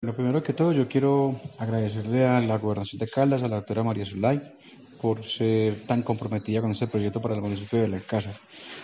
Lo primero que todo, yo quiero agradecerle a la Gobernación de Caldas, a la doctora María Zulay, por ser tan comprometida con este proyecto para el municipio de Belalcázar.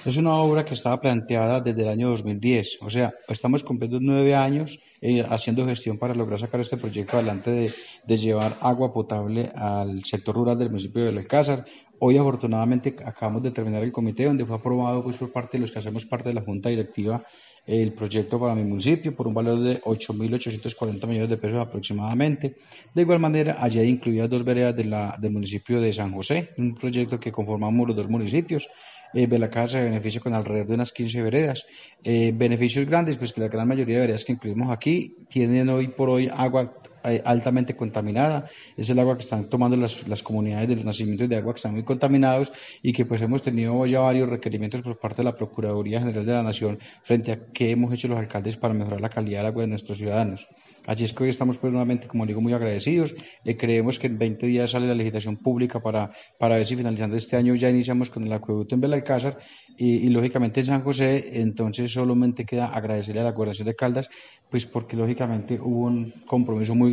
Es una obra que estaba planteada desde el año 2010, o sea, estamos cumpliendo nueve años eh, haciendo gestión para lograr sacar este proyecto adelante de, de, llevar agua potable al sector rural del municipio de Belalcázar. Hoy, afortunadamente, acabamos de terminar el comité donde fue aprobado pues, por parte de los que hacemos parte de la Junta Directiva el proyecto para mi municipio por un valor de 8.840 millones de pesos aproximadamente. De igual manera, hay incluidas dos veredas de la, del municipio de San José, un proyecto que conformamos los dos municipios. Eh, Belacasa se beneficia con alrededor de unas 15 veredas. Eh, beneficios grandes, pues que la gran mayoría de veredas que incluimos aquí tienen hoy por hoy agua altamente contaminada. Es el agua que están tomando las, las, comunidades de los nacimientos de agua que están muy contaminados y que pues hemos tenido ya varios requerimientos por parte de la Procuraduría General de la Nación frente a qué hemos hecho los alcaldes para mejorar la calidad del agua de nuestros ciudadanos. Así es que hoy estamos pues nuevamente, como digo, muy agradecidos. Eh, creemos que en 20 días sale la legislación pública para, para ver si finalizando este año ya iniciamos con el acueducto en Belalcázar y, y lógicamente en San José, entonces solamente queda agradecerle a la Gobernación de Caldas, pues porque lógicamente hubo un compromiso muy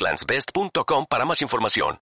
egglandsbest.com para más información.